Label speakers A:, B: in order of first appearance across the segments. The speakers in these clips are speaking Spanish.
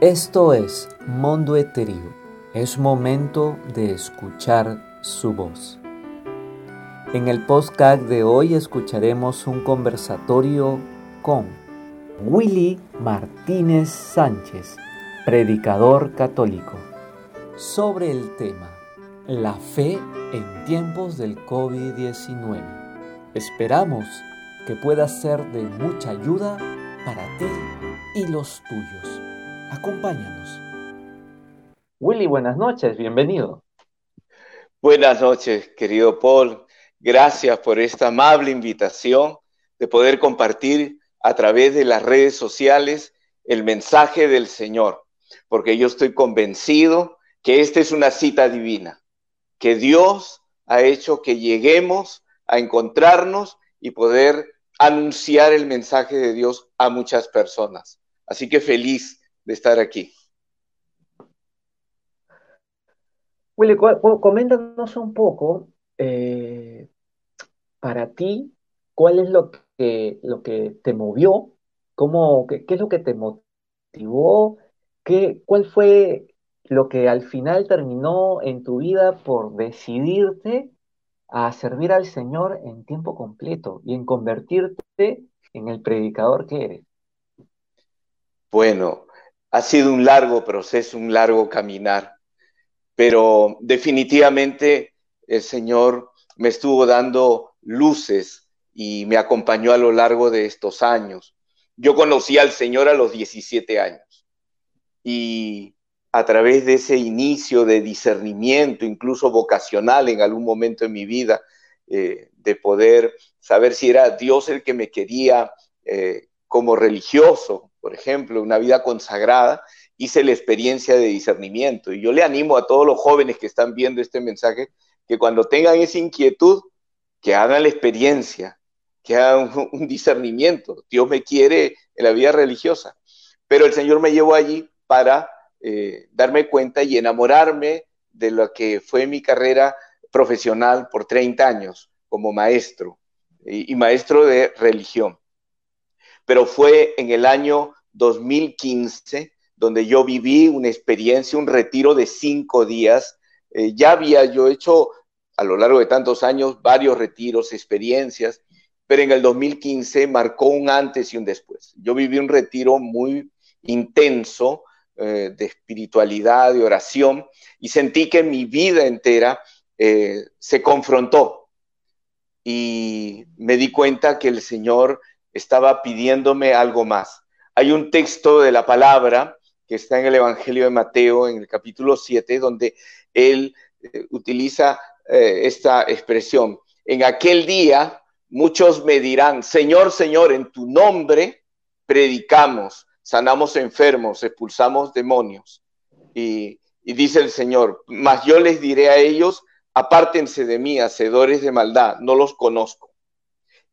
A: Esto es Mundo Etéreo. Es momento de escuchar su voz. En el podcast de hoy escucharemos un conversatorio con Willy Martínez Sánchez, predicador católico, sobre el tema La fe en tiempos del COVID-19. Esperamos que pueda ser de mucha ayuda para ti y los tuyos. Acompáñanos. Willy, buenas noches, bienvenido.
B: Buenas noches, querido Paul. Gracias por esta amable invitación de poder compartir a través de las redes sociales el mensaje del Señor, porque yo estoy convencido que esta es una cita divina, que Dios ha hecho que lleguemos a encontrarnos y poder anunciar el mensaje de Dios a muchas personas. Así que feliz de estar aquí.
A: Willy, coméntanos un poco, eh, para ti, ¿cuál es lo que, lo que te movió? ¿Cómo, qué, es lo que te motivó? ¿Qué, ¿Cuál fue lo que al final terminó en tu vida por decidirte a servir al Señor en tiempo completo y en convertirte en el predicador que eres?
B: Bueno, ha sido un largo proceso, un largo caminar, pero definitivamente el Señor me estuvo dando luces y me acompañó a lo largo de estos años. Yo conocí al Señor a los 17 años y a través de ese inicio de discernimiento, incluso vocacional en algún momento en mi vida, eh, de poder saber si era Dios el que me quería eh, como religioso, por ejemplo, una vida consagrada, hice la experiencia de discernimiento. Y yo le animo a todos los jóvenes que están viendo este mensaje que cuando tengan esa inquietud, que hagan la experiencia, que hagan un, discernimiento. Dios me quiere en la vida religiosa. Pero el Señor me llevó allí para eh, darme cuenta y enamorarme de lo que fue mi carrera profesional por 30 años como maestro y maestro de religión pero fue en el año 2015 donde yo viví una experiencia, un retiro de cinco días. Eh, ya había yo hecho a lo largo de tantos años varios retiros, experiencias, pero en el 2015 marcó un antes y un después. Yo viví un retiro muy intenso eh, de espiritualidad, de oración, y sentí que mi vida entera eh, se confrontó. Y me di cuenta que el Señor estaba pidiéndome algo más. Hay un texto de la palabra que está en el Evangelio de Mateo, en el capítulo 7, donde él eh, utiliza eh, esta expresión. En aquel día muchos me dirán, Señor, Señor, en tu nombre predicamos, sanamos enfermos, expulsamos demonios. Y, y dice el Señor, mas yo les diré a ellos, apártense de mí, hacedores de maldad, no los conozco.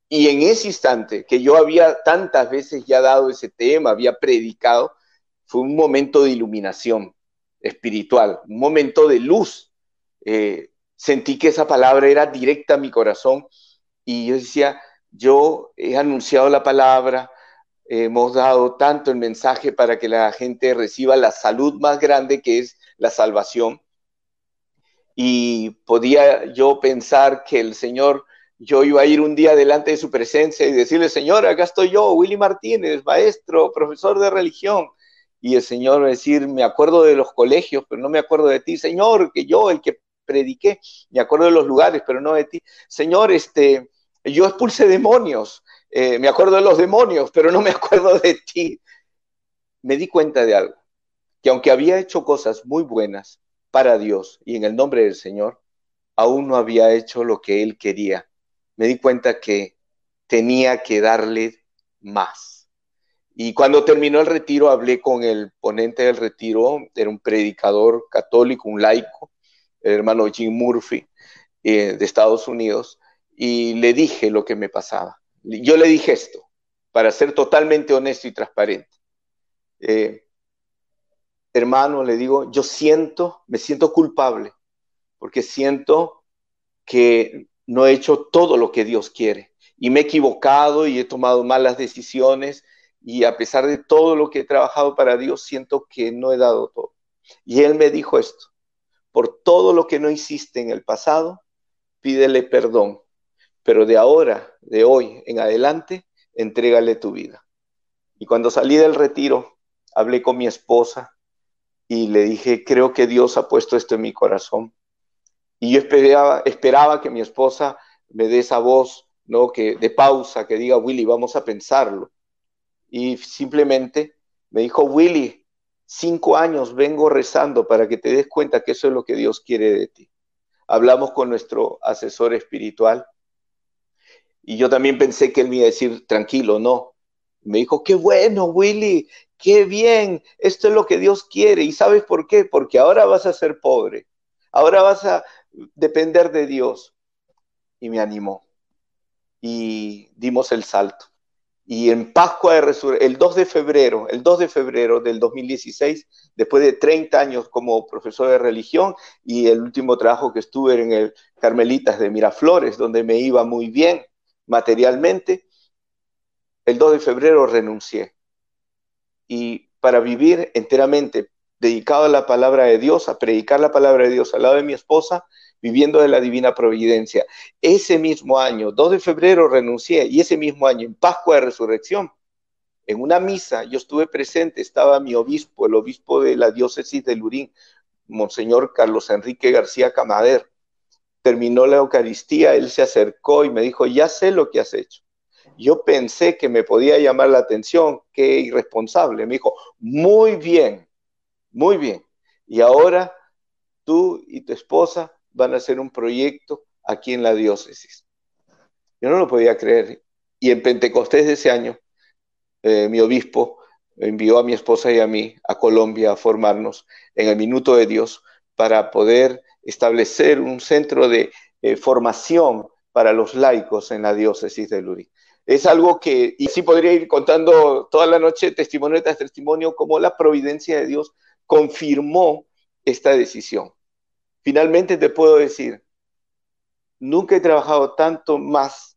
B: Y en ese instante que yo había tantas veces ya dado ese tema, había predicado, fue un momento de iluminación espiritual, un momento de luz. Eh, sentí que esa palabra era directa a mi corazón y yo decía, yo he anunciado la palabra, hemos dado tanto el mensaje para que la gente reciba la salud más grande que es la salvación. Y podía yo pensar que el Señor yo iba a ir un día delante de su presencia y decirle, Señor, acá estoy yo, Willy Martínez, maestro, profesor de religión. Y el Señor va a decir, me acuerdo de los colegios, pero no me acuerdo de ti. Señor, que yo, el que prediqué, me acuerdo de los lugares, pero no de ti. Señor, este, yo expulsé demonios, eh, me acuerdo de los demonios, pero no me acuerdo de ti. Me di cuenta de algo, que aunque había hecho cosas muy buenas para Dios y en el nombre del Señor, aún no había hecho lo que Él quería me di cuenta que tenía que darle más. Y cuando terminó el retiro, hablé con el ponente del retiro, era un predicador católico, un laico, el hermano Jim Murphy, eh, de Estados Unidos, y le dije lo que me pasaba. Yo le dije esto, para ser totalmente honesto y transparente. Eh, hermano, le digo, yo siento, me siento culpable, porque siento que no he hecho todo lo que Dios quiere y me he equivocado y he tomado malas decisiones y a pesar de todo lo que he trabajado para Dios, siento que no he dado todo. Y él me dijo esto, por todo lo que no hiciste en el pasado, pídele perdón, pero de ahora, de hoy en adelante, entrégale tu vida. Y cuando salí del retiro, hablé con mi esposa y le dije, creo que Dios ha puesto esto en mi corazón. Y yo esperaba, esperaba que mi esposa me dé esa voz, ¿no? Que de pausa, que diga, Willy, vamos a pensarlo. Y simplemente me dijo, Willy, cinco años vengo rezando para que te des cuenta que eso es lo que Dios quiere de ti. Hablamos con nuestro asesor espiritual y yo también pensé que él me iba a decir, tranquilo, no. Me dijo, qué bueno, Willy, qué bien, esto es lo que Dios quiere. ¿Y sabes por qué? Porque ahora vas a ser pobre, ahora vas a depender de Dios. Y me animó. Y dimos el salto. Y en Pascua de Resurrección, el 2 de febrero, el 2 de febrero del 2016, después de 30 años como profesor de religión y el último trabajo que estuve en el Carmelitas de Miraflores, donde me iba muy bien materialmente, el 2 de febrero renuncié. Y para vivir enteramente dedicado a la palabra de Dios, a predicar la palabra de Dios al lado de mi esposa, viviendo de la divina providencia. Ese mismo año, 2 de febrero, renuncié y ese mismo año, en Pascua de Resurrección, en una misa, yo estuve presente, estaba mi obispo, el obispo de la diócesis de Lurín, Monseñor Carlos Enrique García Camader. Terminó la Eucaristía, él se acercó y me dijo, ya sé lo que has hecho. Yo pensé que me podía llamar la atención, qué irresponsable. Me dijo, muy bien, muy bien. Y ahora tú y tu esposa van a hacer un proyecto aquí en la diócesis. Yo no lo podía creer. Y en Pentecostés de ese año, eh, mi obispo envió a mi esposa y a mí a Colombia a formarnos en el Minuto de Dios para poder establecer un centro de eh, formación para los laicos en la diócesis de Lurí. Es algo que, y sí podría ir contando toda la noche testimonio tras testimonio, cómo la providencia de Dios confirmó esta decisión. Finalmente te puedo decir, nunca he trabajado tanto más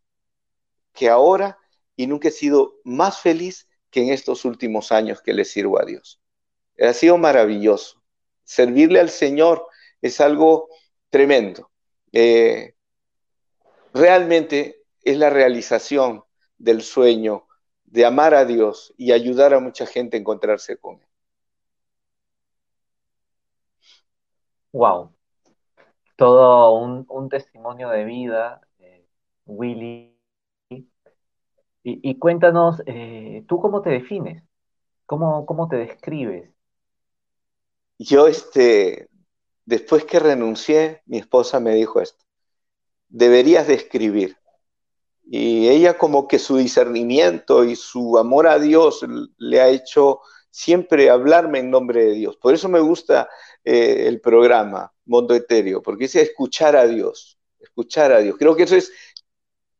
B: que ahora y nunca he sido más feliz que en estos últimos años que le sirvo a Dios. Ha sido maravilloso. Servirle al Señor es algo tremendo. Eh, realmente es la realización del sueño de amar a Dios y ayudar a mucha gente a encontrarse con Él.
A: Wow, todo un, testimonio de vida, eh, Willy. Y, cuéntanos, eh, ¿tú cómo te defines? ¿Cómo, ¿Cómo te describes?
B: Yo, este, después que renuncié, mi esposa me dijo esto, deberías de escribir. Y ella como que su discernimiento y su amor a Dios le ha hecho siempre hablarme en nombre de Dios. Por eso me gusta eh, el programa Mundo Etéreo, porque es escuchar a Dios, escuchar a Dios. Creo que eso es,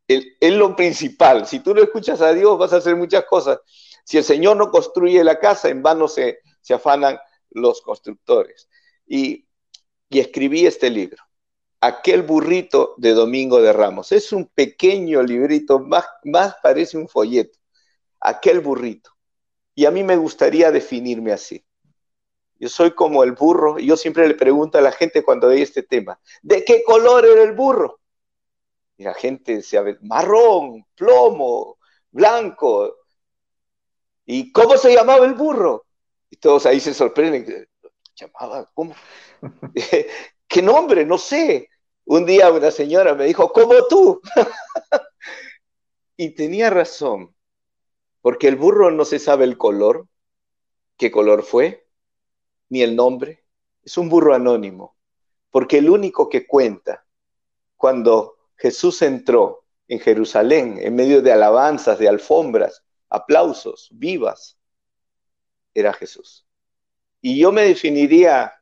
B: es lo principal. Si tú no escuchas a Dios, vas a hacer muchas cosas. Si el Señor no construye la casa, en vano se, se afanan los constructores. Y, y escribí este libro, Aquel burrito de Domingo de Ramos. Es un pequeño librito, más, más parece un folleto. Aquel burrito. Y a mí me gustaría definirme así. Yo soy como el burro, y yo siempre le pregunto a la gente cuando ve este tema, ¿de qué color era el burro? Y la gente se ve, marrón, plomo, blanco. ¿Y cómo se llamaba el burro? Y todos ahí se sorprenden. ¿Llamaba? ¿Cómo? ¿Qué nombre? No sé. Un día una señora me dijo, ¿cómo tú? y tenía razón, porque el burro no se sabe el color, qué color fue, ni el nombre. Es un burro anónimo, porque el único que cuenta cuando Jesús entró en Jerusalén en medio de alabanzas, de alfombras, aplausos, vivas, era Jesús. Y yo me definiría,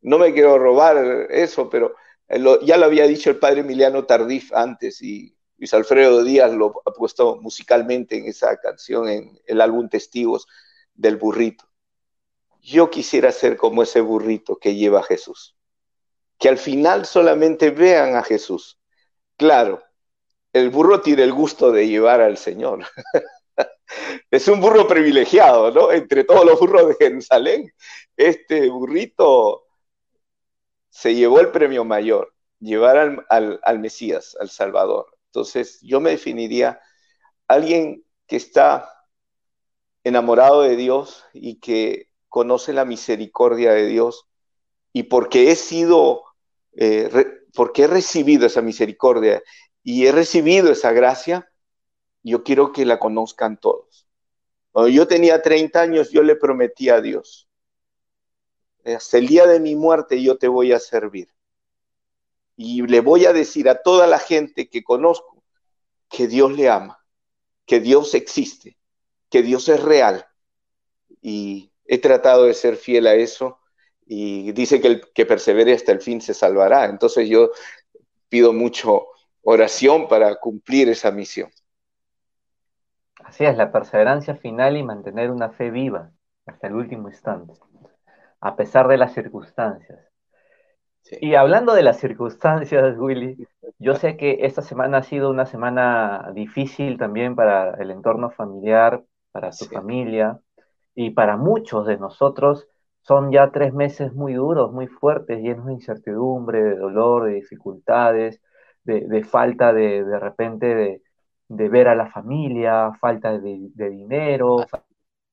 B: no me quiero robar eso, pero ya lo había dicho el padre Emiliano Tardif antes y Luis Alfredo Díaz lo ha puesto musicalmente en esa canción, en el álbum Testigos del burrito yo quisiera ser como ese burrito que lleva a Jesús. Que al final solamente vean a Jesús. Claro, el burro tiene el gusto de llevar al Señor, es un burro privilegiado, ¿no? Entre todos los burros de Jerusalén, este burrito se llevó el premio mayor, llevar al, Mesías, al Salvador. Entonces, yo me definiría alguien que está enamorado de Dios y que conoce la misericordia de Dios y porque he sido, eh, porque he recibido esa misericordia y he recibido esa gracia, yo quiero que la conozcan todos. Yo tenía 30 años, yo le prometí a Dios, el día de mi muerte yo te voy a servir. Y le voy a decir a toda la gente que conozco que Dios le ama, que Dios existe, que Dios es real. Y he tratado de ser fiel a eso y dice que el que persevere hasta el fin se salvará. Entonces yo pido mucho oración para cumplir esa misión.
A: Así es, la perseverancia final y mantener una fe viva hasta el último instante, a pesar de las circunstancias. Y hablando de las circunstancias, Willy, yo sé que esta semana ha sido una semana difícil también para el entorno familiar, para tu familia y para muchos de nosotros. Son ya tres meses muy duros, muy fuertes, llenos de incertidumbre, de dolor, de dificultades, de, falta de, de repente de, de ver a la familia, falta de, dinero,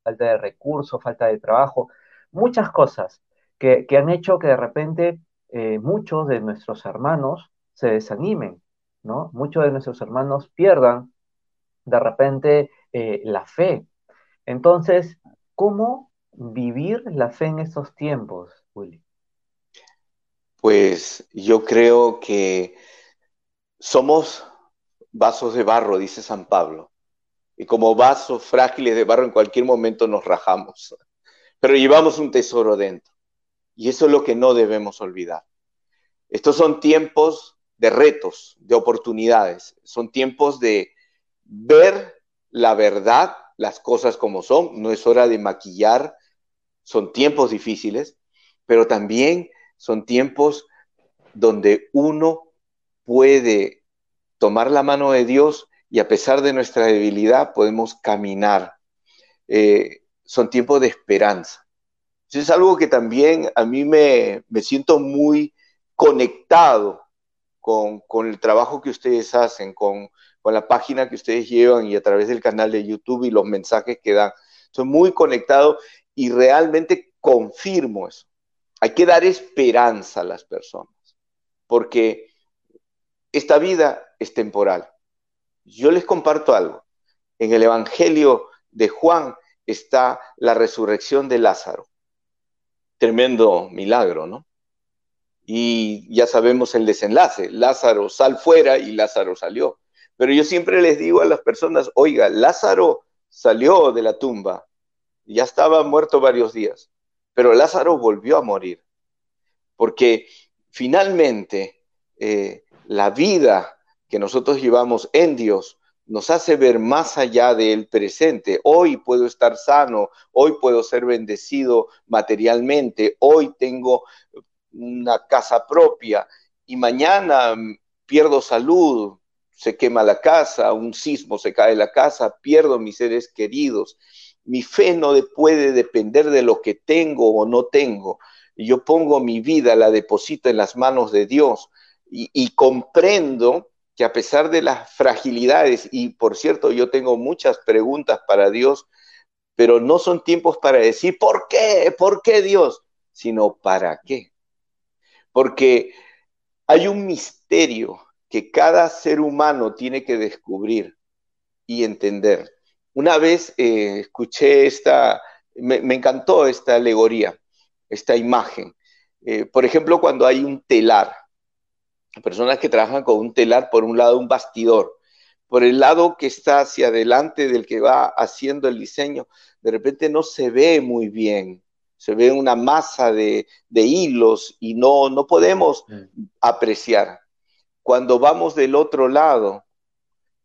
A: falta de recursos, falta de trabajo, muchas cosas que, han hecho que de repente eh, muchos de nuestros hermanos se desanimen, ¿no? Muchos de nuestros hermanos pierdan de repente eh, la fe. Entonces, ¿cómo vivir la fe en estos tiempos, Willy?
B: Pues yo creo que somos vasos de barro, dice San Pablo. Y como vasos frágiles de barro en cualquier momento nos rajamos. Pero llevamos un tesoro dentro. Y eso es lo que no debemos olvidar. Estos son tiempos de retos, de oportunidades. Son tiempos de ver la verdad, las cosas como son. No es hora de maquillar. Son tiempos difíciles, pero también son tiempos donde uno puede tomar la mano de Dios y a pesar de nuestra debilidad podemos caminar. Eh, son tiempos de esperanza. es algo que también a mí me, siento muy conectado con, el trabajo que ustedes hacen, con, con la página que ustedes llevan y a través del canal de YouTube y los mensajes que dan. Soy muy conectado y realmente confirmo eso. Hay que dar esperanza a las personas, porque esta vida es temporal. Yo les comparto algo. En el Evangelio de Juan está la resurrección de Lázaro. Tremendo milagro, ¿no? Y ya sabemos el desenlace. Lázaro sal fuera y Lázaro salió. Pero yo siempre les digo a las personas, oiga, Lázaro salió de la tumba, ya estaba muerto varios días, pero Lázaro volvió a morir, porque finalmente eh, la vida que nosotros llevamos en Dios nos hace ver más allá del presente. Hoy puedo estar sano, hoy puedo ser bendecido materialmente, hoy tengo una casa propia y mañana pierdo salud, se quema la casa, un sismo se cae la casa, pierdo mis seres queridos. Mi fe no puede depender de lo que tengo o no tengo. Yo pongo mi vida, la deposito en las manos de Dios y, comprendo que a pesar de las fragilidades, y por cierto, yo tengo muchas preguntas para Dios, pero no son tiempos para decir, ¿por qué? ¿Por qué Dios? Sino, ¿para qué? Porque hay un misterio que cada ser humano tiene que descubrir y entender. Una vez eh, escuché esta, me, encantó esta alegoría, esta imagen. Eh, por ejemplo, cuando hay un telar, personas que trabajan con un telar, por un lado un bastidor, por el lado que está hacia adelante del que va haciendo el diseño, de repente no se ve muy bien, se ve una masa de, hilos y no, no podemos mm. apreciar. Cuando vamos del otro lado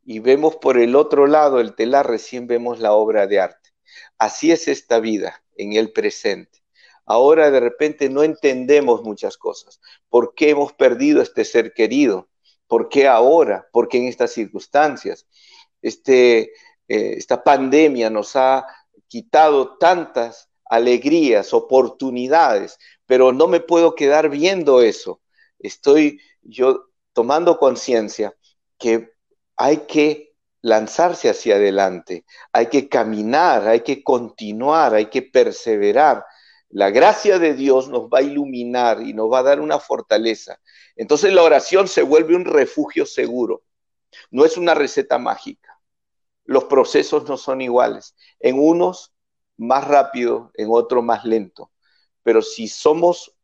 B: y vemos por el otro lado el telar, recién vemos la obra de arte. Así es esta vida en el presente. Ahora de repente no entendemos muchas cosas. ¿Por qué hemos perdido este ser querido? ¿Por qué ahora? ¿Por qué en estas circunstancias? Este, eh, esta pandemia nos ha quitado tantas alegrías, oportunidades, pero no me puedo quedar viendo eso. Estoy yo tomando conciencia que hay que lanzarse hacia adelante, hay que caminar, hay que continuar, hay que perseverar. La gracia de Dios nos va a iluminar y nos va a dar una fortaleza. Entonces la oración se vuelve un refugio seguro. No es una receta mágica. Los procesos no son iguales. En unos más rápido, en otros más lento. Pero si somos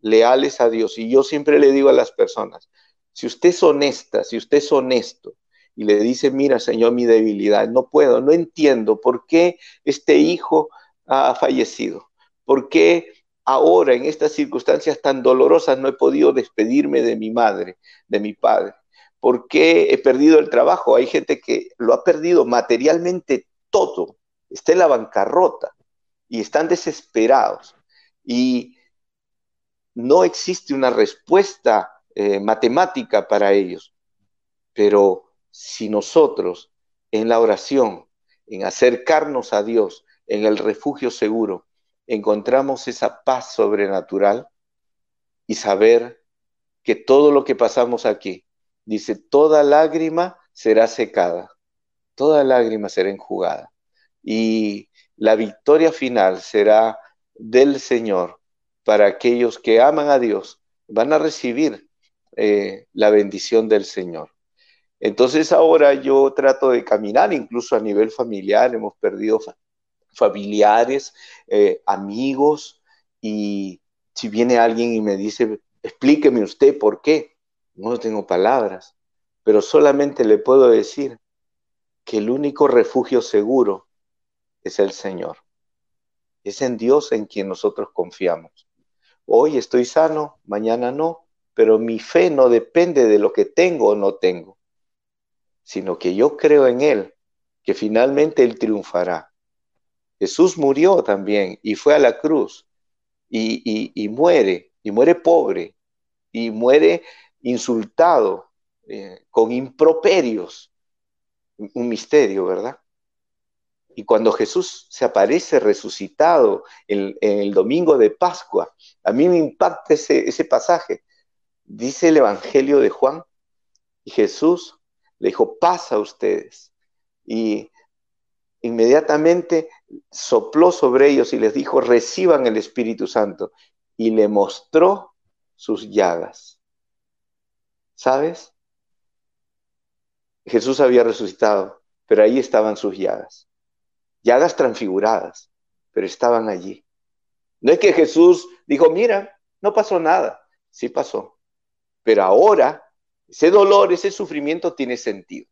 B: leales a Dios, y yo siempre le digo a las personas, si usted es honesta, si usted es honesto y le dice, mira, Señor, mi debilidad, no puedo, no entiendo por qué este hijo ha fallecido, por qué ahora en estas circunstancias tan dolorosas no he podido despedirme de mi madre, de mi padre, por qué he perdido el trabajo. Hay gente que lo ha perdido materialmente todo, está en la bancarrota y están desesperados. Y no existe una respuesta eh, matemática para ellos. Pero si nosotros en la oración, en acercarnos a Dios, en el refugio seguro, encontramos esa paz sobrenatural y saber que todo lo que pasamos aquí, dice, toda lágrima será secada, toda lágrima será enjugada. Y la victoria final será del Señor para aquellos que aman a Dios, van a recibir eh, la bendición del Señor. Entonces ahora yo trato de caminar, incluso a nivel familiar, hemos perdido familiares, eh, amigos, y si viene alguien y me dice, explíqueme usted por qué, no tengo palabras, pero solamente le puedo decir que el único refugio seguro es el Señor. Es en Dios en quien nosotros confiamos. Hoy estoy sano, mañana no, pero mi fe no depende de lo que tengo o no tengo, sino que yo creo en Él, que finalmente Él triunfará. Jesús murió también y fue a la cruz y, muere, y muere pobre, y muere insultado, eh, con improperios. Un misterio, ¿verdad? Y cuando Jesús se aparece resucitado en, el domingo de Pascua, a mí me impacta ese, ese pasaje. Dice el Evangelio de Juan, y Jesús le dijo, pasa a ustedes. Y inmediatamente sopló sobre ellos y les dijo, reciban el Espíritu Santo. Y le mostró sus llagas. ¿Sabes? Jesús había resucitado, pero ahí estaban sus llagas llagas transfiguradas, pero estaban allí. No es que Jesús dijo, mira, no pasó nada, sí pasó, pero ahora ese dolor, ese sufrimiento tiene sentido.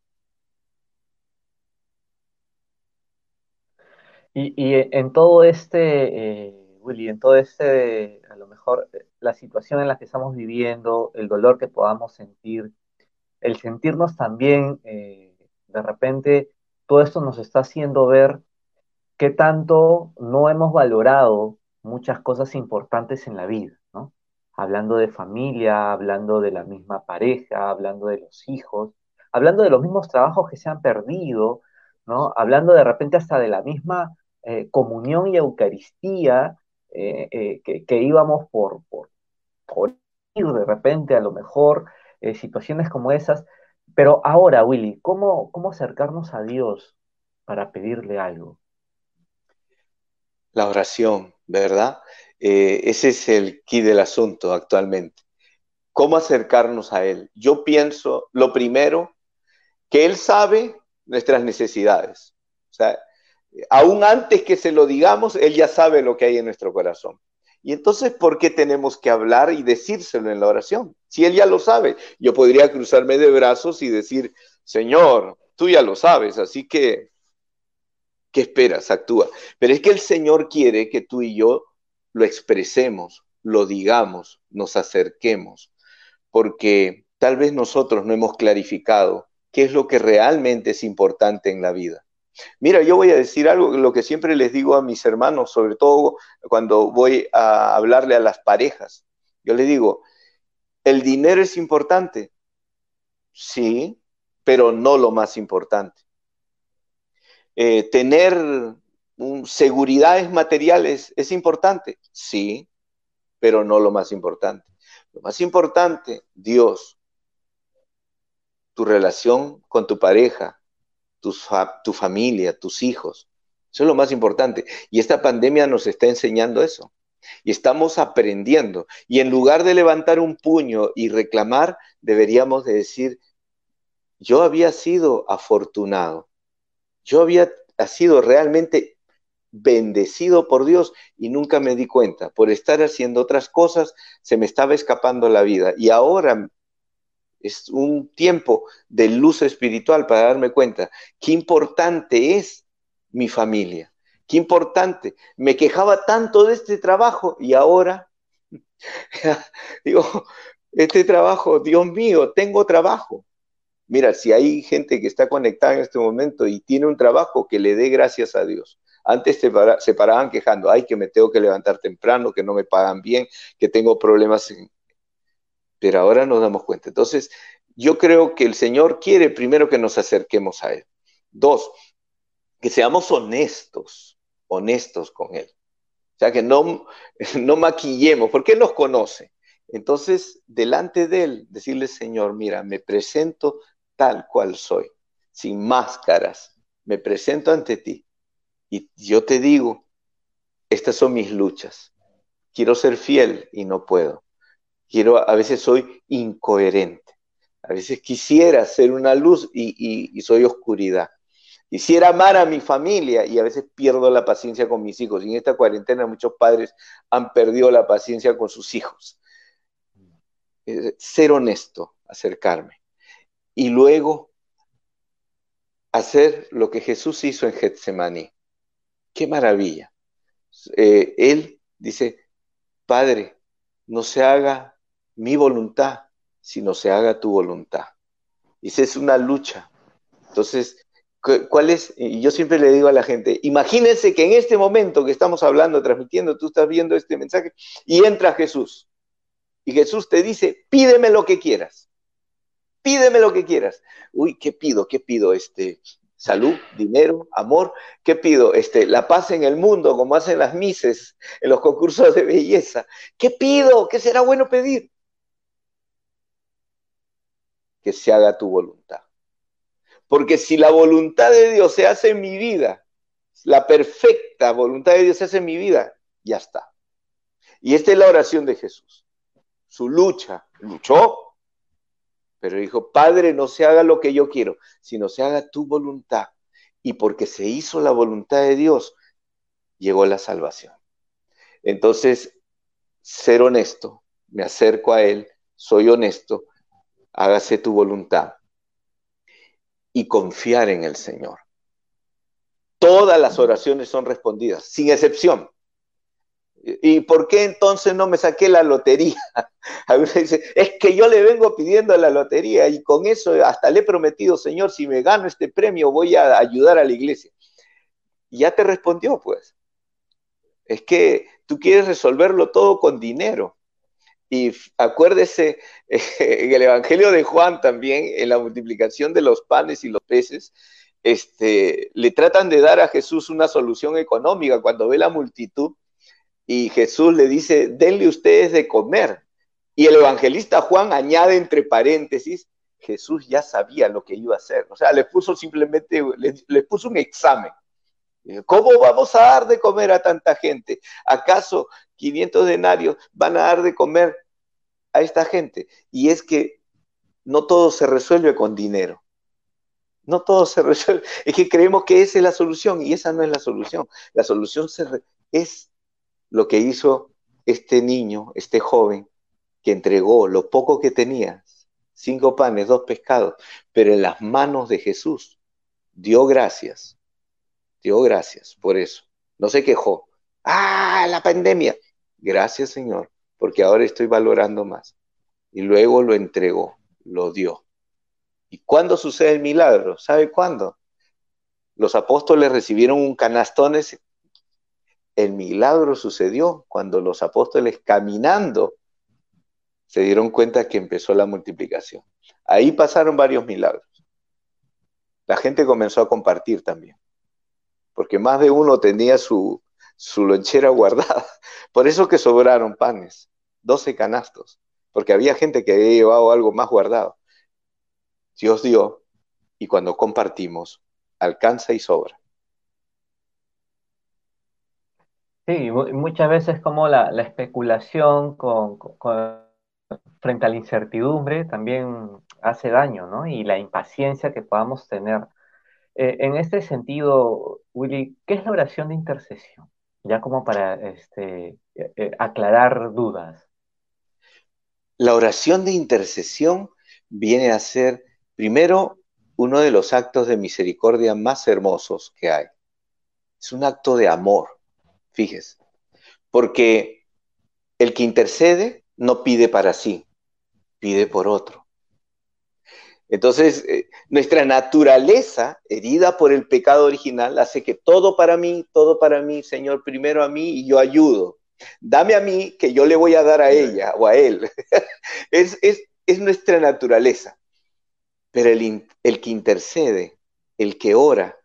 A: Y, en todo este, eh, Willy, en todo este, a lo mejor, la situación en la que estamos viviendo, el dolor que podamos sentir, el sentirnos también, eh, de repente, todo esto nos está haciendo ver qué tanto no hemos valorado muchas cosas importantes en la vida. Hablando de familia, hablando de la misma pareja, hablando de los hijos, hablando de los mismos trabajos que se han perdido, ¿no? Hablando de repente hasta de la misma eh, comunión y Eucaristía eh, eh, que, íbamos por, por, por, ir de repente, a lo mejor, situaciones como esas. Pero ahora, Willy, ¿cómo, ¿cómo acercarnos a Dios para pedirle algo?
B: la oración, ¿verdad? Eh, ese es el key del asunto actualmente. ¿Cómo acercarnos a Él? Yo pienso, lo primero, que Él sabe nuestras necesidades. O sea, aún antes que se lo digamos, Él ya sabe lo que hay en nuestro corazón. Y entonces, ¿por qué tenemos que hablar y decírselo en la oración? Si Él ya lo sabe, yo podría cruzarme de brazos y decir, Señor, tú ya lo sabes, así que ¿Qué esperas? Actúa. Pero es que el Señor quiere que tú y yo lo expresemos, lo digamos, nos acerquemos, porque tal vez nosotros no hemos clarificado qué es lo que realmente es importante en la vida. Mira, yo voy a decir algo, lo que siempre les digo a mis hermanos, sobre todo cuando voy a hablarle a las parejas. Yo les digo, ¿el dinero es importante? Sí, pero no lo más importante. eh, tener seguridades materiales es importante, sí, pero no lo más importante. Lo más importante, Dios, tu relación con tu pareja, tu, tu familia, tus hijos. Eso es lo más importante. Y esta pandemia nos está enseñando eso. Y estamos aprendiendo. Y en lugar de levantar un puño y reclamar, deberíamos de decir, yo había sido afortunado. Yo había sido realmente bendecido por Dios y nunca me di cuenta. Por estar haciendo otras cosas, se me estaba escapando la vida. Y ahora es un tiempo de luz espiritual para darme cuenta qué importante es mi familia. Qué importante. Me quejaba tanto de este trabajo y ahora digo, este trabajo, Dios mío, tengo trabajo. Mira, si hay gente que está conectada en este momento y tiene un trabajo, que le dé gracias a Dios. Antes se, paraban quejando, ay, que me tengo que levantar temprano, que no me pagan bien, que tengo problemas. Pero ahora nos damos cuenta. Entonces, yo creo que el Señor quiere primero que nos acerquemos a Él. Dos, que seamos honestos, honestos con Él. O sea, que no, no maquillemos, porque Él nos conoce. Entonces, delante de Él, decirle, Señor, mira, me presento tal cual soy, sin máscaras, me presento ante ti. Y yo te digo, estas son mis luchas. Quiero ser fiel y no puedo. Quiero, a veces soy incoherente. A veces quisiera ser una luz y, y, soy oscuridad. Quisiera amar a mi familia y a veces pierdo la paciencia con mis hijos. Y en esta cuarentena muchos padres han perdido la paciencia con sus hijos. Eh, ser honesto, acercarme. Y luego hacer lo que Jesús hizo en Getsemaní. Qué maravilla. Eh, él dice, Padre, no se haga mi voluntad, sino se haga tu voluntad. Dice, es una lucha. Entonces, ¿cuál es? Y yo siempre le digo a la gente, imagínense que en este momento que estamos hablando, transmitiendo, tú estás viendo este mensaje y entra Jesús. Y Jesús te dice, pídeme lo que quieras. Pídeme lo que quieras. Uy, ¿qué pido? ¿Qué pido? Este, salud, dinero, amor. ¿Qué pido? Este, la paz en el mundo, como hacen las mises en los concursos de belleza. ¿Qué pido? ¿Qué será bueno pedir? Que se haga tu voluntad. Porque si la voluntad de Dios se hace en mi vida, la perfecta voluntad de Dios se hace en mi vida, ya está. Y esta es la oración de Jesús. Su lucha, luchó, pero dijo, Padre, no se haga lo que yo quiero, sino se haga tu voluntad. Y porque se hizo la voluntad de Dios, llegó la salvación. Entonces, ser honesto, me acerco a Él, soy honesto, hágase tu voluntad y confiar en el Señor. Todas las oraciones son respondidas, sin excepción. ¿Y por qué entonces no me saqué la lotería? Algunos dicen, es que yo le vengo pidiendo la lotería y con eso hasta le he prometido, Señor, si me gano este premio voy a ayudar a la iglesia. Y ya te respondió, pues. Es que tú quieres resolverlo todo con dinero. Y acuérdese, en el Evangelio de Juan también, en la multiplicación de los panes y los peces, este, le tratan de dar a Jesús una solución económica cuando ve la multitud y Jesús le dice, denle ustedes de comer. Y el evangelista Juan añade entre paréntesis, Jesús ya sabía lo que iba a hacer. O sea, le puso simplemente, le, puso un examen. ¿Cómo vamos a dar de comer a tanta gente? ¿Acaso 500 denarios van a dar de comer a esta gente? Y es que no todo se resuelve con dinero. No todo se resuelve. Es que creemos que esa es la solución y esa no es la solución. La solución es lo que hizo este niño, este joven, que entregó lo poco que tenía, cinco panes, dos pescados, pero en las manos de Jesús, dio gracias, dio gracias por eso. No se quejó. Ah, la pandemia. Gracias Señor, porque ahora estoy valorando más. Y luego lo entregó, lo dio. ¿Y cuándo sucede el milagro? ¿Sabe cuándo? Los apóstoles recibieron un canastón el milagro sucedió cuando los apóstoles caminando se dieron cuenta que empezó la multiplicación. Ahí pasaron varios milagros. La gente comenzó a compartir también. porque más de uno tenía su, su lonchera guardada. Por eso que sobraron panes, 12 canastos, porque había gente que había llevado algo más guardado. Dios dio y cuando compartimos, alcanza y sobra.
A: Sí, muchas veces como la, especulación con, frente a la incertidumbre también hace daño, ¿no? Y la impaciencia que podamos tener. Eh, en este sentido, Willy, ¿qué es la oración de intercesión? Ya como para este, eh, eh, aclarar dudas.
B: La oración de intercesión viene a ser, primero, uno de los actos de misericordia más hermosos que hay. Es un acto de amor, fíjese, porque el que intercede no pide para sí, pide por otro. Entonces, eh, nuestra naturaleza, herida por el pecado original, hace que todo para mí, todo para mí, Señor, primero a mí y yo ayudo. Dame a mí que yo le voy a dar a ella o a él. es, es nuestra naturaleza. Pero el, que intercede, el que ora,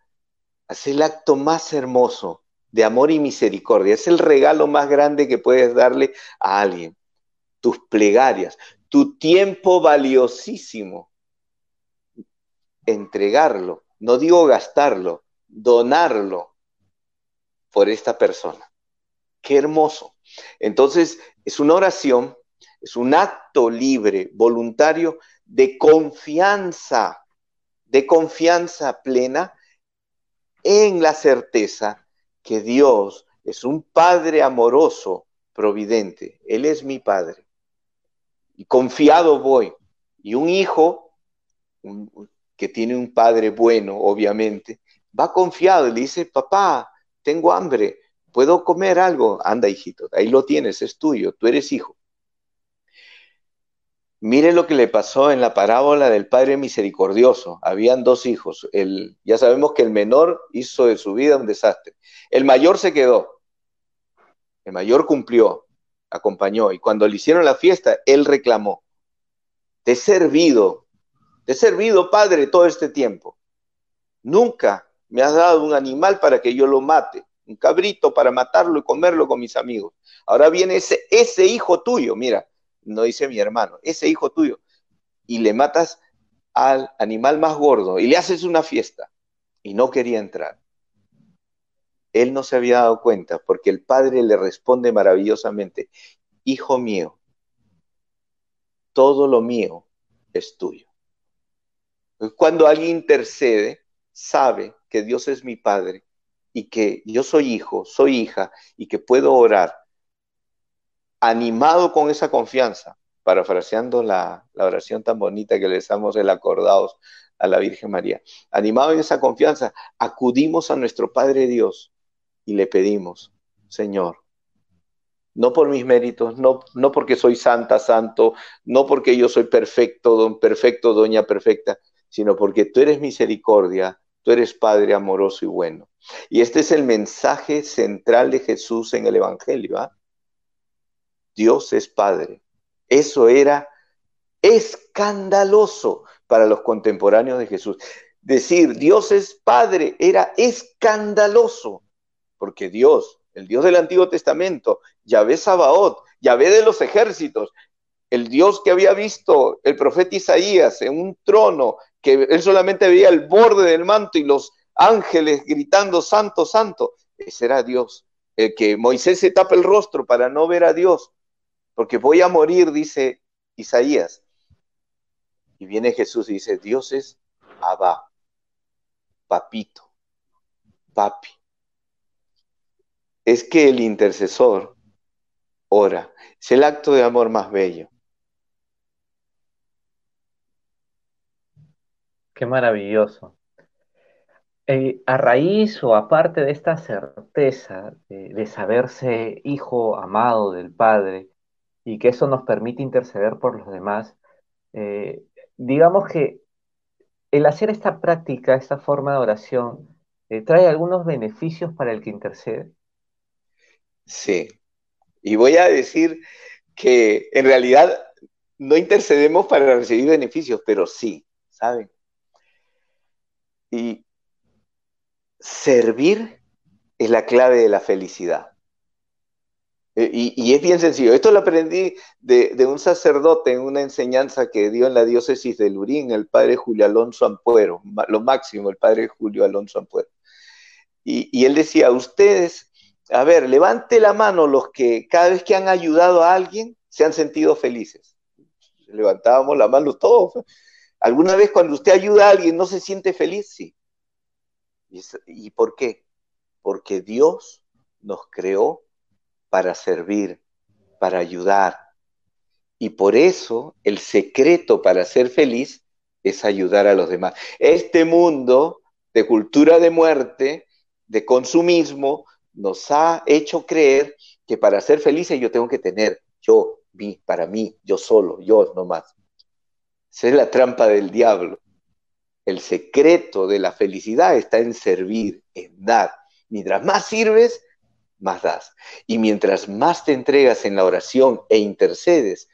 B: hace el acto más hermoso de amor y misericordia. Es el regalo más grande que puedes darle a alguien. Tus plegarias, tu tiempo valiosísimo. Entregarlo, no digo gastarlo, donarlo por esta persona. Qué hermoso. Entonces, es una oración, es un acto libre, voluntario, de confianza, de confianza plena en la certeza que Dios es un Padre amoroso, providente. Él es mi Padre. Y confiado voy. Y un hijo que tiene un padre bueno, obviamente, va confiado y le dice, papá, tengo hambre, ¿puedo comer algo? Anda, hijito, ahí lo tienes, es tuyo, tú eres hijo. Mire lo que le pasó en la parábola del Padre Misericordioso. Habían dos hijos. El, ya sabemos que el menor hizo de su vida un desastre. El mayor se quedó. El mayor cumplió, acompañó. Y cuando le hicieron la fiesta, él reclamó. Te he servido, te he servido, Padre, todo este tiempo. Nunca me has dado un animal para que yo lo mate, un cabrito para matarlo y comerlo con mis amigos. Ahora viene ese, ese hijo tuyo, mira, no dice mi hermano, ese hijo tuyo, y le matas al animal más gordo y le haces una fiesta y no quería entrar. Él no se había dado cuenta porque el padre le responde maravillosamente, hijo mío, todo lo mío es tuyo. Cuando alguien intercede, sabe que Dios es mi padre y que yo soy hijo, soy hija y que puedo orar animado con esa confianza, parafraseando la, la oración tan bonita que les damos el acordados a la Virgen María, animado en esa confianza, acudimos a nuestro Padre Dios y le pedimos, Señor, no por mis méritos, no, no porque soy santa, santo, no porque yo soy perfecto, don perfecto, doña perfecta, sino porque tú eres misericordia, tú eres Padre amoroso y bueno. Y este es el mensaje central de Jesús en el Evangelio. ¿ah? Dios es Padre. Eso era escandaloso para los contemporáneos de Jesús. Decir Dios es Padre era escandaloso, porque Dios, el Dios del Antiguo Testamento, Yahvé Sabaoth, Yahvé de los ejércitos, el Dios que había visto el profeta Isaías en un trono, que él solamente veía el borde del manto y los ángeles gritando, santo, santo, ese era Dios. El que Moisés se tapa el rostro para no ver a Dios, porque voy a morir, dice Isaías. Y viene Jesús y dice, Dios es Abba, papito, papi. Es que el intercesor ora. Es el acto de amor más bello.
A: Qué maravilloso. Eh, a raíz o aparte de esta certeza de, saberse hijo amado del Padre, y que eso nos permite interceder por los demás, eh, digamos que el hacer esta práctica, esta forma de oración, eh, trae algunos beneficios para el que intercede.
B: Sí, y voy a decir que en realidad no intercedemos para recibir beneficios, pero sí, ¿saben? Y servir es la clave de la felicidad. Eh, y, es bien sencillo. Esto lo aprendí de, un sacerdote en una enseñanza que dio en la diócesis de Lurín, el padre Julio Alonso Ampuero, lo máximo, el padre Julio Alonso Ampuero. Y, y, él decía, ustedes, a ver, levante la mano los que cada vez que han ayudado a alguien se han sentido felices. Levantábamos la mano todos. ¿Alguna vez cuando usted ayuda a alguien no se siente feliz? Sí. ¿Y por qué? Porque Dios nos creó para servir, para ayudar. Y por eso el secreto para ser feliz es ayudar a los demás. Este mundo de cultura de muerte, de consumismo, nos ha hecho creer que para ser felices yo tengo que tener yo, mí, para mí, yo solo, yo nomás. Esa es la trampa del diablo. El secreto de la felicidad está en servir, en dar. Mientras más sirves, más das. Y mientras más te entregas en la oración e intercedes,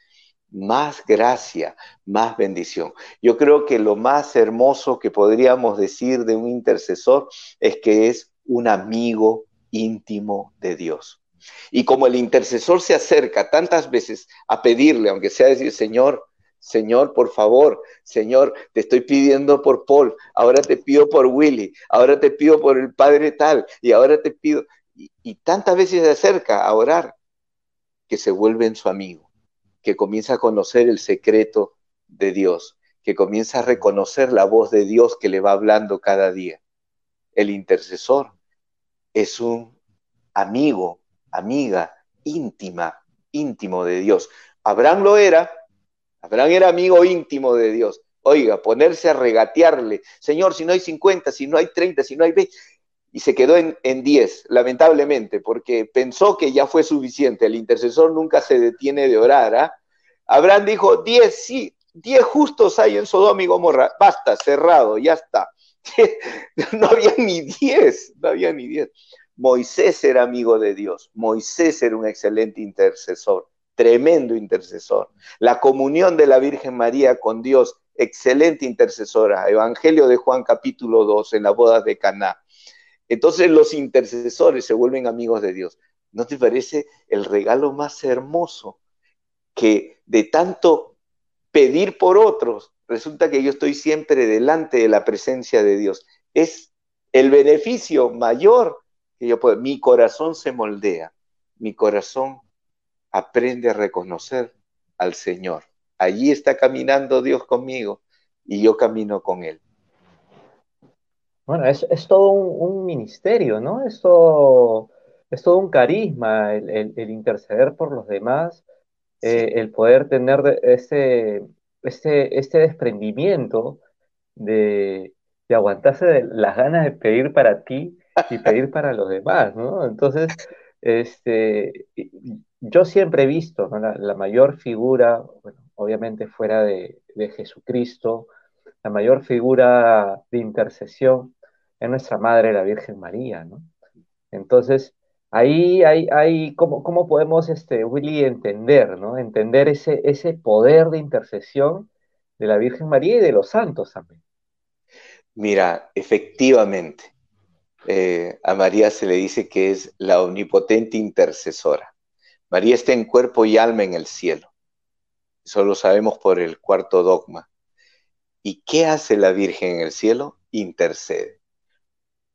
B: más gracia, más bendición. Yo creo que lo más hermoso que podríamos decir de un intercesor es que es un amigo íntimo de Dios. Y como el intercesor se acerca tantas veces a pedirle, aunque sea decir, Señor, Señor, por favor, Señor, te estoy pidiendo por Paul, ahora te pido por Willy, ahora te pido por el Padre tal, y ahora te pido y, tantas veces se acerca a orar que se vuelve en su amigo, que comienza a conocer el secreto de Dios, que comienza a reconocer la voz de Dios que le va hablando cada día. El intercesor es un amigo, amiga, íntima, íntimo de Dios. Abraham lo era, Abraham era amigo íntimo de Dios. Oiga, ponerse a regatearle, Señor, si no hay 50, si no hay 30, si no hay 20, y se quedó en, 10, lamentablemente, porque pensó que ya fue suficiente. El intercesor nunca se detiene de orar. ¿ah? Abraham dijo, 10, sí, 10 justos hay en Sodoma y Gomorra. Basta, cerrado, ya está. no había ni 10, no había ni 10. Moisés era amigo de Dios. Moisés era un excelente intercesor, tremendo intercesor. La comunión de la Virgen María con Dios, excelente intercesora. Evangelio de Juan capítulo 2 en las bodas de Caná entonces los intercesores se vuelven amigos de Dios. ¿No te parece el regalo más hermoso que de tanto pedir por otros, resulta que yo estoy siempre delante de la presencia de Dios? Es el beneficio mayor que yo puedo. Mi corazón se moldea, mi corazón aprende a reconocer al Señor. Allí está caminando Dios conmigo y yo camino con Él.
A: Bueno, es, es todo un, ministerio, ¿no? Es todo, es todo un carisma el, el, interceder por los demás, eh, el poder tener ese, este, este desprendimiento de, de aguantarse de las ganas de pedir para ti y pedir para los demás, ¿no? Entonces, este, yo siempre he visto la, la, mayor figura, bueno, obviamente fuera de, de Jesucristo, la mayor figura de intercesión es nuestra Madre, la Virgen María, ¿no? Entonces, ahí hay, hay ¿cómo, cómo podemos, este, Willy, entender, ¿no? Entender ese, ese poder de intercesión de la Virgen María y de los santos también.
B: Mira, efectivamente, eh, a María se le dice que es la omnipotente intercesora. María está en cuerpo y alma en el cielo. Eso lo sabemos por el cuarto dogma. ¿Y qué hace la Virgen en el cielo? Intercede.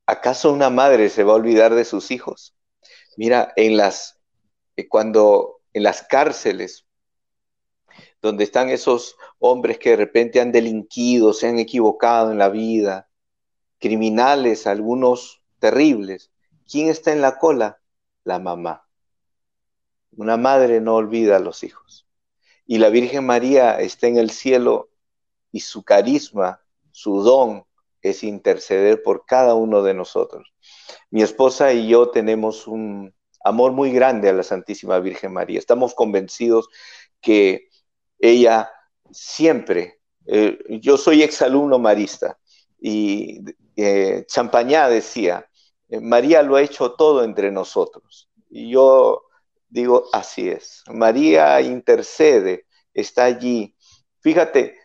B: ¿Acaso una madre se va a olvidar de sus hijos? Mira, en las eh, cuando en las cárceles donde están esos hombres que de repente han delinquido, se han equivocado en la vida, criminales, algunos terribles. ¿Quién está en la cola? La mamá. Una madre no olvida a los hijos. Y la Virgen María está en el cielo y su carisma, su don, es interceder por cada uno de nosotros. Mi esposa y yo tenemos un amor muy grande a la Santísima Virgen María. Estamos convencidos que ella siempre, eh, yo soy exalumno marista y eh, Champañá decía, eh, María lo ha hecho todo entre nosotros. Y yo digo, así es. María intercede, está allí. Fíjate,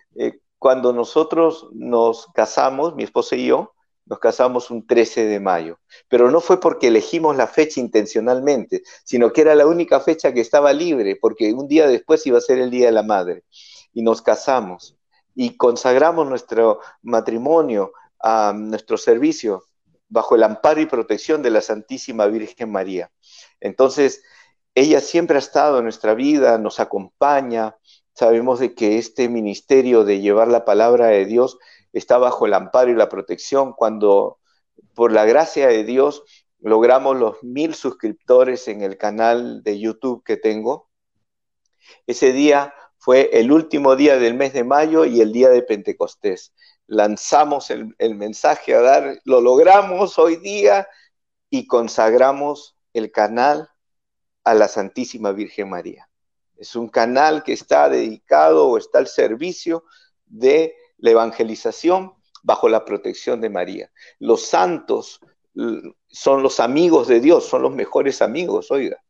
B: cuando nosotros nos casamos, mi esposa y yo, nos casamos un 13 de mayo, pero no fue porque elegimos la fecha intencionalmente, sino que era la única fecha que estaba libre, porque un día después iba a ser el Día de la Madre. Y nos casamos y consagramos nuestro matrimonio a nuestro servicio bajo el amparo y protección de la Santísima Virgen María. Entonces, ella siempre ha estado en nuestra vida, nos acompaña, sabemos de que este ministerio de llevar la palabra de Dios está bajo el amparo y la protección cuando por la gracia de Dios logramos los mil suscriptores en el canal de YouTube que tengo. Ese día fue el último día del mes de mayo y el día de Pentecostés. Lanzamos el, el mensaje a dar, lo logramos hoy día y consagramos el canal a la Santísima Virgen María. Es un canal que está dedicado o está al servicio de la evangelización bajo la protección de María. Los santos son los amigos de Dios, son los mejores amigos, oiga.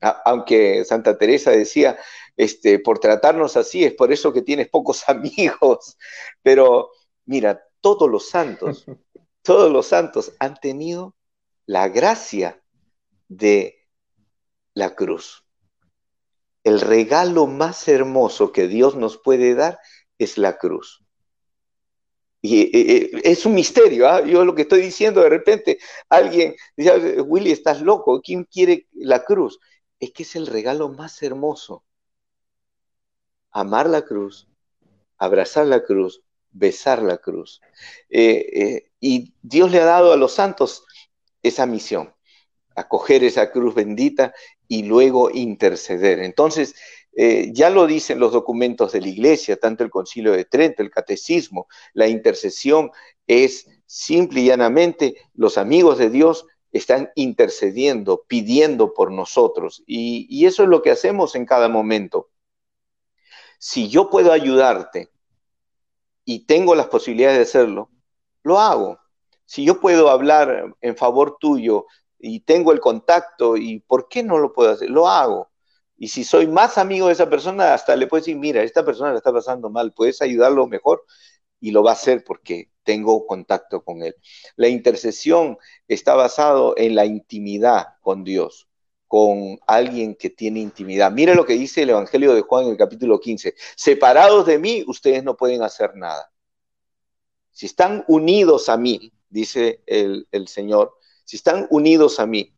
B: Aunque Santa Teresa decía, este, por tratarnos así, es por eso que tienes pocos amigos. Pero mira, todos los santos, todos los santos han tenido la gracia de la cruz. El regalo más hermoso que Dios nos puede dar es la cruz. Y eh, eh, es un misterio, ¿ah? yo lo que estoy diciendo, de repente alguien dice, Willy, estás loco, ¿quién quiere la cruz? Es que es el regalo más hermoso. Amar la cruz, abrazar la cruz, besar la cruz. Eh, y Dios le ha dado a los santos esa misión, acoger esa cruz bendita y luego interceder. Entonces, eh, ya lo dicen los documentos de la Iglesia, tanto el Concilio de Trento, el Catecismo, la intercesión es simple y llanamente los amigos de Dios están intercediendo, pidiendo por nosotros. Y, y eso es lo que hacemos en cada momento. Si yo puedo ayudarte y tengo las posibilidades de hacerlo, lo hago. Si yo puedo hablar en favor tuyo y tengo el contacto y por qué no lo puedo hacer, lo hago. Y si soy más amigo de esa persona, hasta le puedo decir, mira, esta persona la está pasando mal, puedes ayudarlo mejor y lo va a hacer porque tengo contacto con él. La intercesión está basado en la intimidad con Dios, con alguien que tiene intimidad. Mira lo que dice el Evangelio de Juan en el capítulo 15. Separados de mí, ustedes no pueden hacer nada. Si están unidos a mí, dice el, el Señor, si están unidos a mí,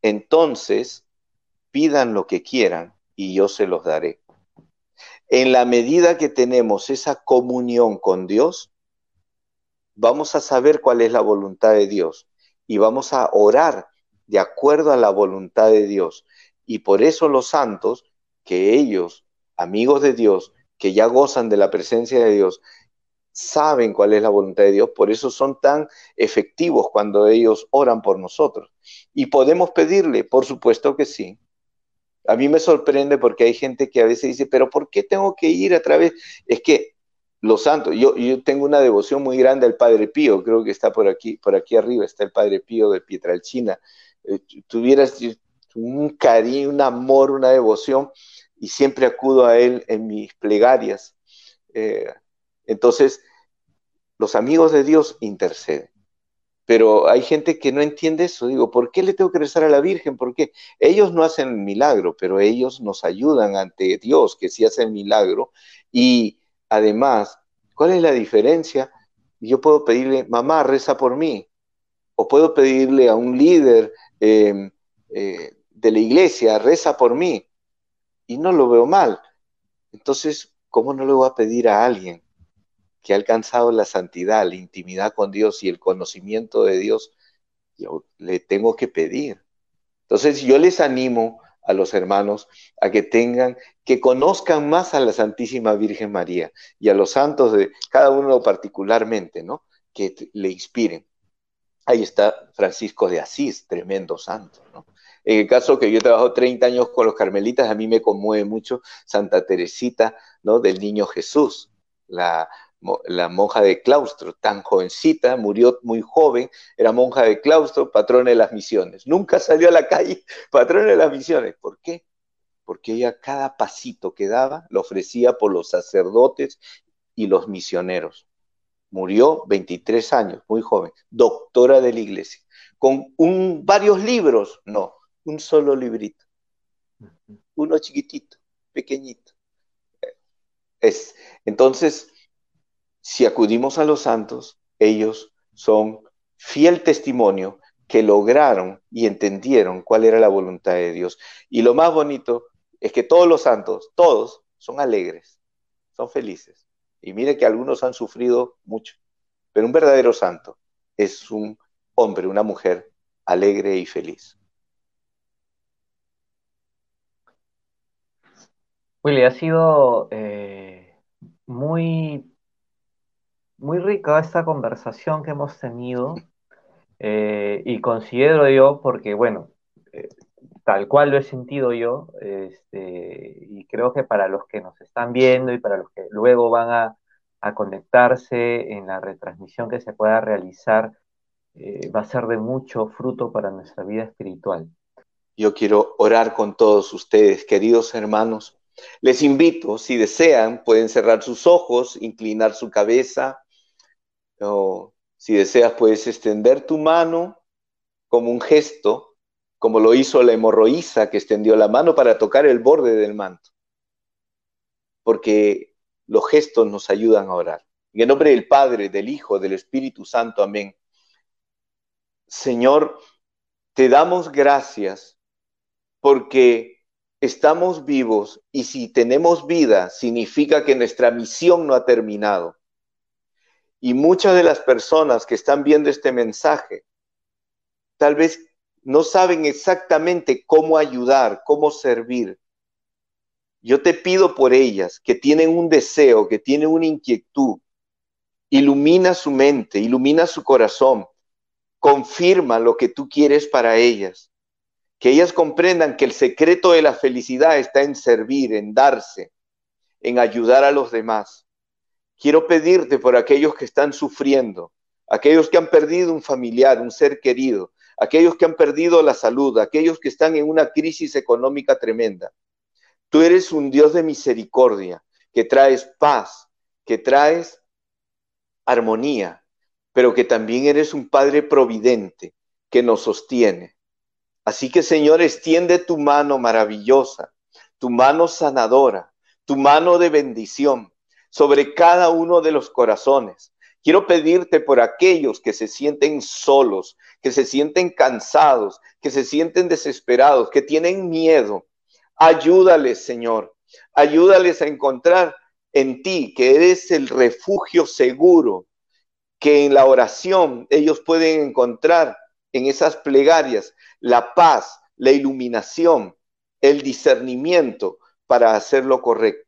B: entonces pidan lo que quieran y yo se los daré. En la medida que tenemos esa comunión con Dios, vamos a saber cuál es la voluntad de Dios y vamos a orar de acuerdo a la voluntad de Dios. Y por eso los santos, que ellos, amigos de Dios, que ya gozan de la presencia de Dios, saben cuál es la voluntad de Dios, por eso son tan efectivos cuando ellos oran por nosotros. Y podemos pedirle, por supuesto que sí, a mí me sorprende porque hay gente que a veces dice, pero ¿por qué tengo que ir a través? Es que los santos, yo, yo tengo una devoción muy grande al Padre Pío, creo que está por aquí, por aquí arriba está el Padre Pío de Pietralcina. Eh, tuvieras un cariño, un amor, una devoción, y siempre acudo a él en mis plegarias. Eh, entonces, los amigos de Dios interceden. Pero hay gente que no entiende eso. Digo, ¿por qué le tengo que rezar a la Virgen? Porque ellos no hacen milagro, pero ellos nos ayudan ante Dios, que sí hacen milagro. Y además, ¿cuál es la diferencia? Yo puedo pedirle, mamá, reza por mí. O puedo pedirle a un líder em, eh, de la iglesia, reza por mí. Y no lo veo mal. Entonces, ¿cómo no le voy a pedir a alguien que ha alcanzado la santidad, la intimidad con Dios y el conocimiento de Dios, yo le tengo que pedir. Entonces yo les animo a los hermanos a que tengan, que conozcan más a la Santísima Virgen María y a los santos de cada uno particularmente, ¿no? Que le inspiren. Ahí está Francisco de Asís, tremendo santo, ¿no? En el caso que yo trabajo 30 años con los carmelitas, a mí me conmueve mucho Santa Teresita, ¿no? Del Niño Jesús, la la monja de claustro, tan jovencita, murió muy joven, era monja de claustro, patrona de las misiones. Nunca salió a la calle, patrona de las misiones. ¿Por qué? Porque ella cada pasito que daba lo ofrecía por los sacerdotes y los misioneros. Murió 23 años, muy joven, doctora de la iglesia, con un, varios libros, no, un solo librito, uno chiquitito, pequeñito. Es, entonces, si acudimos a los santos, ellos son fiel testimonio que lograron y entendieron cuál era la voluntad de Dios. Y lo más bonito es que todos los santos, todos, son alegres, son felices. Y mire que algunos han sufrido mucho, pero un verdadero santo es un hombre, una mujer alegre y feliz.
A: Willy, ha sido eh, muy, muy rica esta conversación que hemos tenido eh, y considero yo, porque bueno, eh, tal cual lo he sentido yo, este, y creo que para los que nos están viendo y para los que luego van a, conectarse en la retransmisión que se pueda realizar, va a ser de mucho fruto para nuestra vida espiritual.
B: Yo quiero orar con todos ustedes, queridos hermanos les invito, si desean, pueden cerrar sus ojos, inclinar su cabeza, si deseas, puedes extender tu mano como un gesto, como lo hizo la hemorroísa que extendió la mano para tocar el borde del manto. Porque los gestos nos ayudan a orar. En el nombre del Padre, del Hijo, del Espíritu Santo, amén. Señor, te damos gracias porque estamos vivos y si tenemos vida significa que nuestra misión no ha terminado. Y muchas de las personas que están viendo este mensaje tal vez no saben exactamente cómo ayudar, cómo servir. Yo te pido por ellas que tienen un deseo, que tienen una inquietud. Ilumina su mente, ilumina su corazón, confirma lo que tú quieres para ellas que ellas comprendan que el secreto de la felicidad está en servir, en darse, en ayudar a los demás. Quiero pedirte por aquellos que están sufriendo, aquellos que han perdido un familiar, un ser querido, aquellos que han perdido la salud, aquellos que están en una crisis económica tremenda. Tú eres un Dios de misericordia, que traes paz, que traes armonía, pero que también eres un Padre providente que nos sostiene. Así que Señor, extiende tu mano maravillosa, tu mano sanadora, tu mano de bendición sobre cada uno de los corazones. Quiero pedirte por aquellos que se sienten solos, que se sienten cansados, que se sienten desesperados, que tienen miedo. Ayúdales, Señor. Ayúdales a encontrar en ti, que eres el refugio seguro, que en la oración ellos pueden encontrar en esas plegarias la paz, la iluminación, el discernimiento para hacer lo correcto.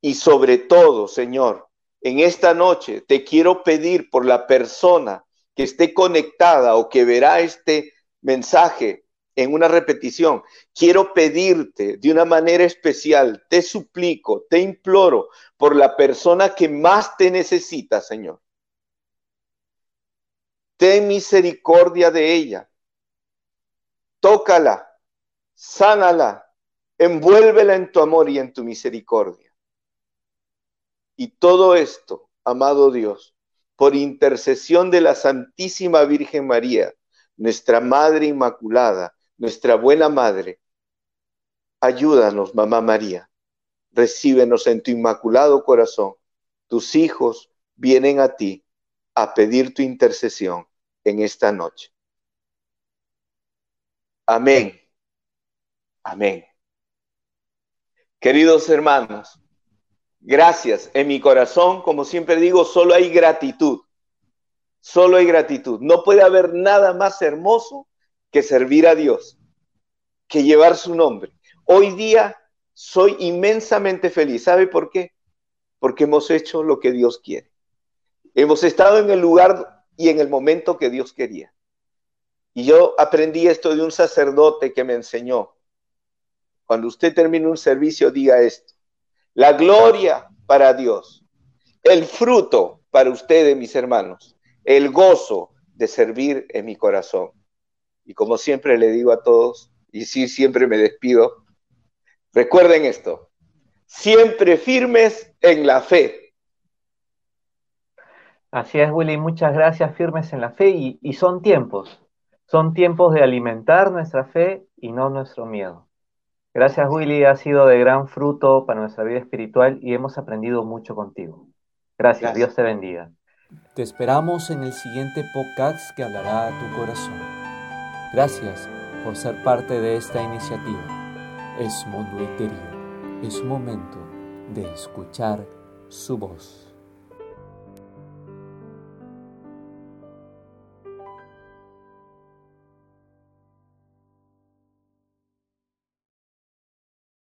B: Y sobre todo, Señor, en esta noche te quiero pedir por la persona que esté conectada o que verá este mensaje en una repetición, quiero pedirte de una manera especial, te suplico, te imploro por la persona que más te necesita, Señor. Ten misericordia de ella tócala, sánala, envuélvela en tu amor y en tu misericordia. Y todo esto, amado Dios, por intercesión de la Santísima Virgen María, nuestra Madre Inmaculada, nuestra buena Madre, ayúdanos, Mamá María, recíbenos en tu inmaculado corazón. Tus hijos vienen a ti a pedir tu intercesión en esta noche. Amén. Amén. Queridos hermanos, gracias. En mi corazón, como siempre digo, solo hay gratitud. Solo hay gratitud. No puede haber nada más hermoso que servir a Dios, que llevar su nombre. Hoy día soy inmensamente feliz. ¿Sabe por qué? Porque hemos hecho lo que Dios quiere. Hemos estado en el lugar y en el momento que Dios quería. Y yo aprendí esto de un sacerdote que me enseñó. Cuando usted termine un servicio, diga esto. La gloria para Dios, el fruto para ustedes, mis hermanos, el gozo de servir en mi corazón. Y como siempre le digo a todos, y sí, siempre me despido, recuerden esto, siempre firmes en la fe.
A: Así es, Willy, muchas gracias, firmes en la fe y, y son tiempos, son tiempos de alimentar nuestra fe y no nuestro miedo. Gracias, Willy, ha sido de gran fruto para nuestra vida espiritual y hemos aprendido mucho contigo. Gracias, Gracias. Dios te bendiga.
C: Te esperamos en el siguiente podcast que hablará a tu corazón. Gracias por ser parte de esta iniciativa. Es Mundo. Es momento de escuchar su voz.